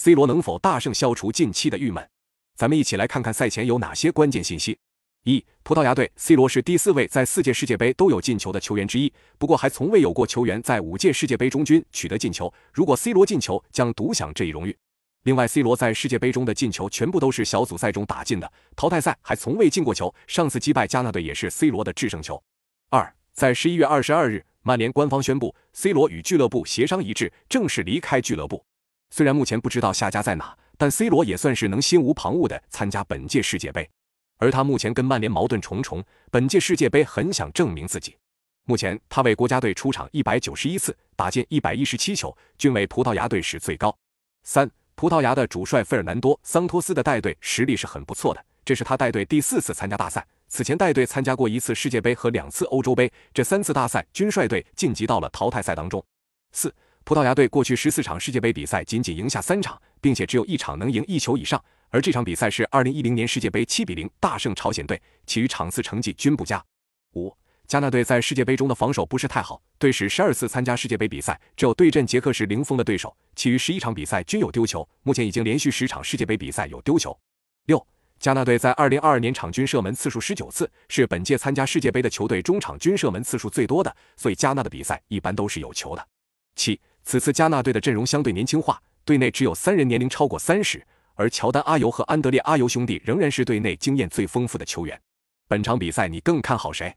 C 罗能否大胜消除近期的郁闷？咱们一起来看看赛前有哪些关键信息。一、葡萄牙队 C 罗是第四位在四届世界杯都有进球的球员之一，不过还从未有过球员在五届世界杯中均取得进球。如果 C 罗进球，将独享这一荣誉。另外，C 罗在世界杯中的进球全部都是小组赛中打进的，淘汰赛还从未进过球。上次击败加纳队也是 C 罗的制胜球。二、在十一月二十二日，曼联官方宣布 C 罗与俱乐部协商一致，正式离开俱乐部。虽然目前不知道下家在哪，但 C 罗也算是能心无旁骛地参加本届世界杯。而他目前跟曼联矛盾重重，本届世界杯很想证明自己。目前他为国家队出场一百九十一次，打进一百一十七球，均为葡萄牙队史最高。三、葡萄牙的主帅费尔南多·桑托斯的带队实力是很不错的，这是他带队第四次参加大赛，此前带队参加过一次世界杯和两次欧洲杯，这三次大赛均率队晋级到了淘汰赛当中。四。葡萄牙队过去十四场世界杯比赛仅仅赢下三场，并且只有一场能赢一球以上，而这场比赛是二零一零年世界杯七比零大胜朝鲜队，其余场次成绩均不佳。五，加纳队在世界杯中的防守不是太好，队史十二次参加世界杯比赛，只有对阵捷克时零封的对手，其余十一场比赛均有丢球，目前已经连续十场世界杯比赛有丢球。六，加纳队在二零二二年场均射门次数十九次，是本届参加世界杯的球队中场均射门次数最多的，所以加纳的比赛一般都是有球的。七。此次加纳队的阵容相对年轻化，队内只有三人年龄超过三十，而乔丹、阿尤和安德烈阿尤兄弟仍然是队内经验最丰富的球员。本场比赛你更看好谁？